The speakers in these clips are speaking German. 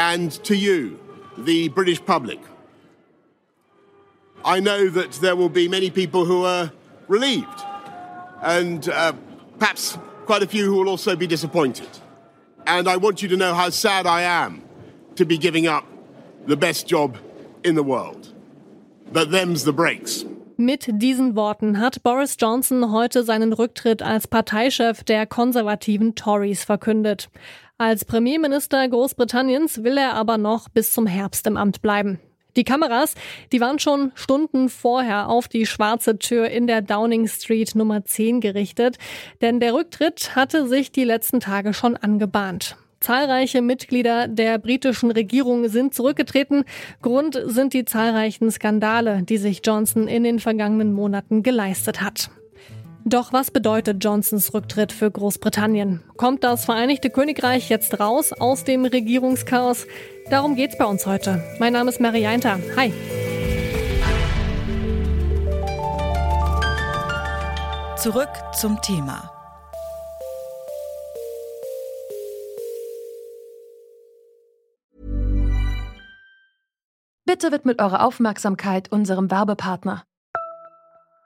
and to you, the British public. I know that there will be many people who are relieved, and uh, perhaps quite a few who will also be disappointed. And I want you to know how sad I am to be giving up the best job in the world. But them's the breaks. Mit diesen Worten hat Boris Johnson heute seinen Rücktritt als Parteichef der konservativen Tories verkündet. Als Premierminister Großbritanniens will er aber noch bis zum Herbst im Amt bleiben. Die Kameras, die waren schon Stunden vorher auf die schwarze Tür in der Downing Street Nummer 10 gerichtet, denn der Rücktritt hatte sich die letzten Tage schon angebahnt. Zahlreiche Mitglieder der britischen Regierung sind zurückgetreten. Grund sind die zahlreichen Skandale, die sich Johnson in den vergangenen Monaten geleistet hat. Doch was bedeutet Johnsons Rücktritt für Großbritannien? Kommt das Vereinigte Königreich jetzt raus aus dem Regierungschaos? Darum geht's bei uns heute. Mein Name ist Mary Einter. Hi. Zurück zum Thema. Bitte widmet eure Aufmerksamkeit unserem Werbepartner.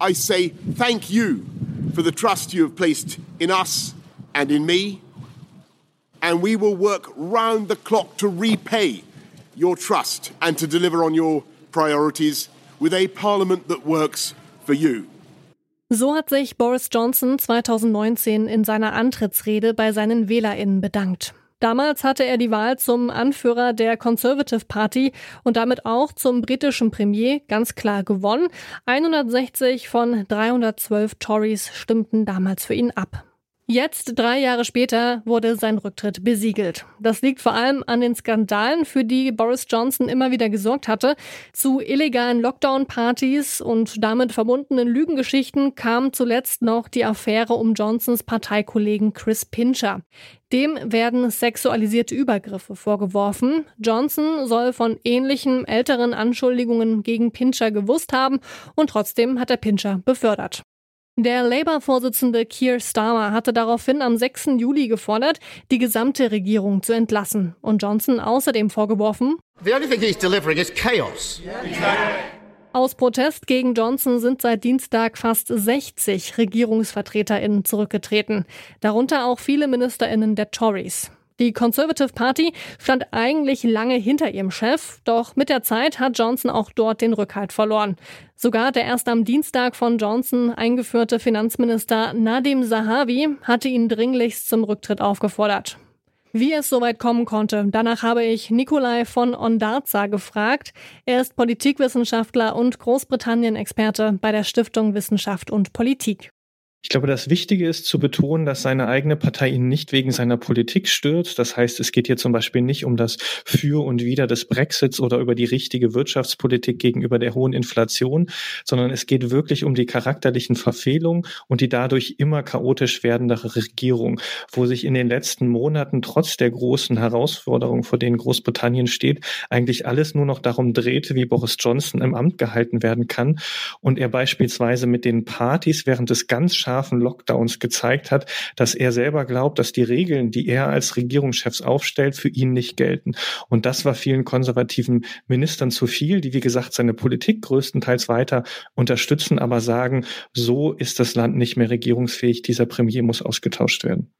I say thank you for the trust you have placed in us and in me. And we will work round the clock to repay your trust and to deliver on your priorities with a parliament that works for you. So hat sich Boris Johnson 2019 in seiner Antrittsrede bei seinen Wählerinnen bedankt. Damals hatte er die Wahl zum Anführer der Conservative Party und damit auch zum britischen Premier ganz klar gewonnen. 160 von 312 Tories stimmten damals für ihn ab. Jetzt, drei Jahre später, wurde sein Rücktritt besiegelt. Das liegt vor allem an den Skandalen, für die Boris Johnson immer wieder gesorgt hatte. Zu illegalen Lockdown-Partys und damit verbundenen Lügengeschichten kam zuletzt noch die Affäre um Johnsons Parteikollegen Chris Pincher. Dem werden sexualisierte Übergriffe vorgeworfen. Johnson soll von ähnlichen älteren Anschuldigungen gegen Pincher gewusst haben und trotzdem hat er Pincher befördert. Der Labour-Vorsitzende Keir Starmer hatte daraufhin am 6. Juli gefordert, die gesamte Regierung zu entlassen und Johnson außerdem vorgeworfen, The only thing he's delivering is chaos. Aus Protest gegen Johnson sind seit Dienstag fast 60 RegierungsvertreterInnen zurückgetreten, darunter auch viele MinisterInnen der Tories. Die Conservative Party stand eigentlich lange hinter ihrem Chef, doch mit der Zeit hat Johnson auch dort den Rückhalt verloren. Sogar der erst am Dienstag von Johnson eingeführte Finanzminister Nadim Zahavi hatte ihn dringlichst zum Rücktritt aufgefordert. Wie es soweit kommen konnte, danach habe ich Nikolai von Ondarza gefragt. Er ist Politikwissenschaftler und Großbritannien-Experte bei der Stiftung Wissenschaft und Politik. Ich glaube, das Wichtige ist zu betonen, dass seine eigene Partei ihn nicht wegen seiner Politik stört. Das heißt, es geht hier zum Beispiel nicht um das Für und Wider des Brexits oder über die richtige Wirtschaftspolitik gegenüber der hohen Inflation, sondern es geht wirklich um die charakterlichen Verfehlungen und die dadurch immer chaotisch werdende Regierung, wo sich in den letzten Monaten trotz der großen Herausforderungen, vor denen Großbritannien steht, eigentlich alles nur noch darum dreht, wie Boris Johnson im Amt gehalten werden kann und er beispielsweise mit den Partys während des ganz scharfen Lockdowns gezeigt hat, dass er selber glaubt, dass die Regeln, die er als Regierungschefs aufstellt, für ihn nicht gelten. Und das war vielen konservativen Ministern zu viel, die, wie gesagt, seine Politik größtenteils weiter unterstützen, aber sagen, so ist das Land nicht mehr regierungsfähig, dieser Premier muss ausgetauscht werden.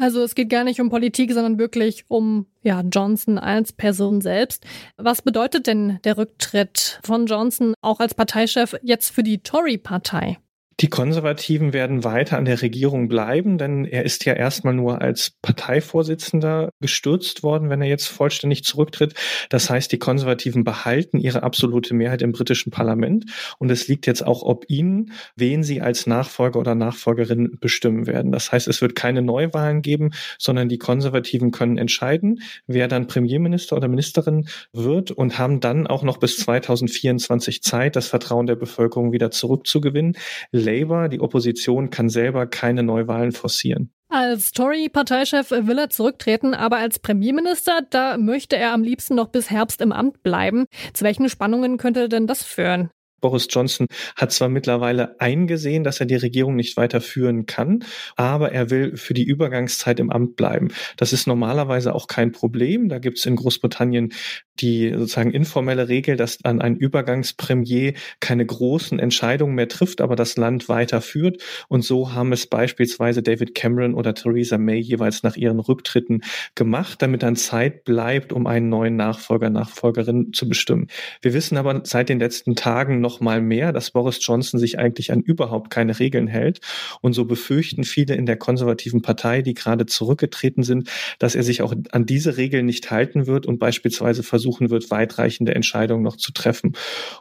Also es geht gar nicht um Politik, sondern wirklich um ja, Johnson als Person selbst. Was bedeutet denn der Rücktritt von Johnson auch als Parteichef jetzt für die Tory-Partei? Die Konservativen werden weiter an der Regierung bleiben, denn er ist ja erstmal nur als Parteivorsitzender gestürzt worden, wenn er jetzt vollständig zurücktritt. Das heißt, die Konservativen behalten ihre absolute Mehrheit im britischen Parlament und es liegt jetzt auch ob ihnen, wen sie als Nachfolger oder Nachfolgerin bestimmen werden. Das heißt, es wird keine Neuwahlen geben, sondern die Konservativen können entscheiden, wer dann Premierminister oder Ministerin wird und haben dann auch noch bis 2024 Zeit, das Vertrauen der Bevölkerung wieder zurückzugewinnen. Labour, die Opposition, kann selber keine Neuwahlen forcieren. Als Tory-Parteichef will er zurücktreten, aber als Premierminister, da möchte er am liebsten noch bis Herbst im Amt bleiben. Zu welchen Spannungen könnte denn das führen? Boris Johnson hat zwar mittlerweile eingesehen, dass er die Regierung nicht weiter führen kann, aber er will für die Übergangszeit im Amt bleiben. Das ist normalerweise auch kein Problem. Da gibt es in Großbritannien die sozusagen informelle Regel, dass an ein Übergangspremier keine großen Entscheidungen mehr trifft, aber das Land weiterführt. Und so haben es beispielsweise David Cameron oder Theresa May jeweils nach ihren Rücktritten gemacht, damit dann Zeit bleibt, um einen neuen Nachfolger, Nachfolgerin zu bestimmen. Wir wissen aber seit den letzten Tagen noch mal mehr, dass Boris Johnson sich eigentlich an überhaupt keine Regeln hält. Und so befürchten viele in der konservativen Partei, die gerade zurückgetreten sind, dass er sich auch an diese Regeln nicht halten wird und beispielsweise versuchen wird, weitreichende Entscheidungen noch zu treffen.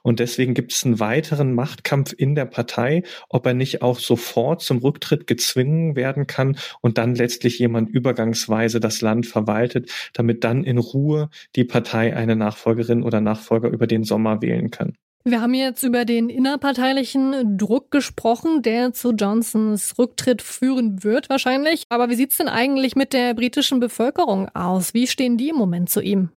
Und deswegen gibt es einen weiteren Machtkampf in der Partei, ob er nicht auch sofort zum Rücktritt gezwungen werden kann und dann letztlich jemand übergangsweise das Land verwaltet, damit dann in Ruhe die Partei eine Nachfolgerin oder Nachfolger über den Sommer wählen kann. Wir haben jetzt über den innerparteilichen Druck gesprochen, der zu Johnsons Rücktritt führen wird wahrscheinlich. Aber wie sieht's denn eigentlich mit der britischen Bevölkerung aus? Wie stehen die im Moment zu ihm?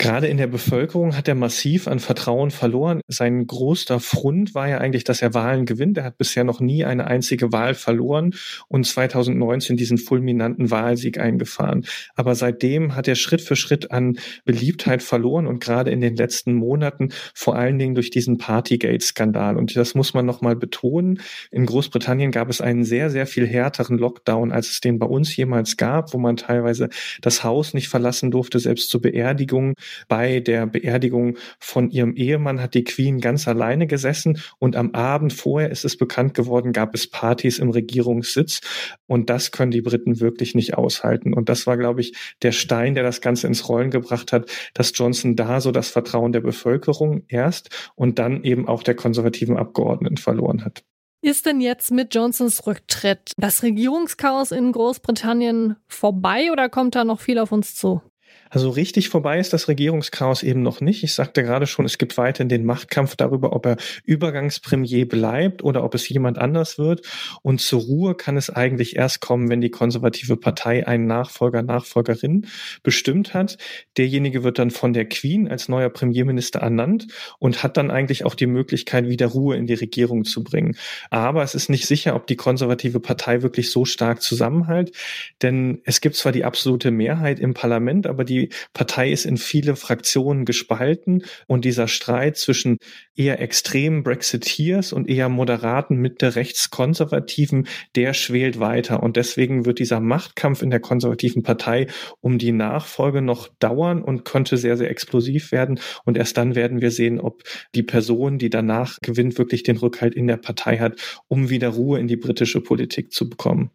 Gerade in der Bevölkerung hat er massiv an Vertrauen verloren. Sein größter Front war ja eigentlich, dass er Wahlen gewinnt. Er hat bisher noch nie eine einzige Wahl verloren und 2019 diesen fulminanten Wahlsieg eingefahren. Aber seitdem hat er Schritt für Schritt an Beliebtheit verloren und gerade in den letzten Monaten vor allen Dingen durch diesen Partygate-Skandal. Und das muss man nochmal betonen. In Großbritannien gab es einen sehr, sehr viel härteren Lockdown, als es den bei uns jemals gab, wo man teilweise das Haus nicht verlassen durfte, selbst zur Beerdigung bei der Beerdigung von ihrem Ehemann hat die Queen ganz alleine gesessen und am Abend vorher ist es bekannt geworden, gab es Partys im Regierungssitz und das können die Briten wirklich nicht aushalten. Und das war, glaube ich, der Stein, der das Ganze ins Rollen gebracht hat, dass Johnson da so das Vertrauen der Bevölkerung erst und dann eben auch der konservativen Abgeordneten verloren hat. Ist denn jetzt mit Johnsons Rücktritt das Regierungschaos in Großbritannien vorbei oder kommt da noch viel auf uns zu? Also richtig vorbei ist das Regierungschaos eben noch nicht. Ich sagte gerade schon, es gibt weiterhin den Machtkampf darüber, ob er Übergangspremier bleibt oder ob es jemand anders wird. Und zur Ruhe kann es eigentlich erst kommen, wenn die konservative Partei einen Nachfolger, Nachfolgerin bestimmt hat. Derjenige wird dann von der Queen als neuer Premierminister ernannt und hat dann eigentlich auch die Möglichkeit, wieder Ruhe in die Regierung zu bringen. Aber es ist nicht sicher, ob die konservative Partei wirklich so stark zusammenhält, denn es gibt zwar die absolute Mehrheit im Parlament, aber die Partei ist in viele Fraktionen gespalten und dieser Streit zwischen eher extremen Brexiteers und eher moderaten Mitte rechtskonservativen, der schwelt weiter und deswegen wird dieser Machtkampf in der konservativen Partei um die Nachfolge noch dauern und könnte sehr, sehr explosiv werden und erst dann werden wir sehen, ob die Person, die danach gewinnt, wirklich den Rückhalt in der Partei hat, um wieder Ruhe in die britische Politik zu bekommen.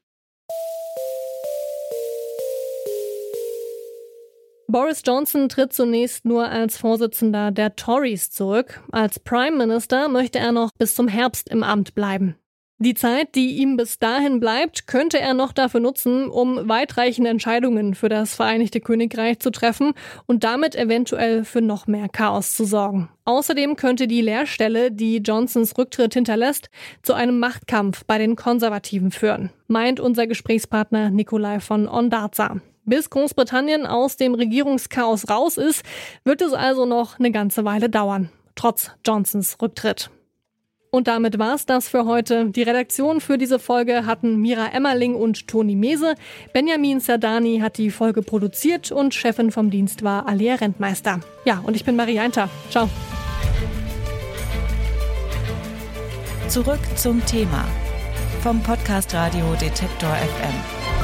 Boris Johnson tritt zunächst nur als Vorsitzender der Tories zurück. Als Prime Minister möchte er noch bis zum Herbst im Amt bleiben. Die Zeit, die ihm bis dahin bleibt, könnte er noch dafür nutzen, um weitreichende Entscheidungen für das Vereinigte Königreich zu treffen und damit eventuell für noch mehr Chaos zu sorgen. Außerdem könnte die Leerstelle, die Johnsons Rücktritt hinterlässt, zu einem Machtkampf bei den Konservativen führen, meint unser Gesprächspartner Nikolai von Ondarza. Bis Großbritannien aus dem Regierungschaos raus ist, wird es also noch eine ganze Weile dauern, trotz Johnsons Rücktritt. Und damit war's das für heute. Die Redaktion für diese Folge hatten Mira Emmerling und Toni Mese. Benjamin Sardani hat die Folge produziert und Chefin vom Dienst war Alia Rentmeister. Ja, und ich bin Marie Einter. Ciao. Zurück zum Thema vom Podcast Radio Detektor FM.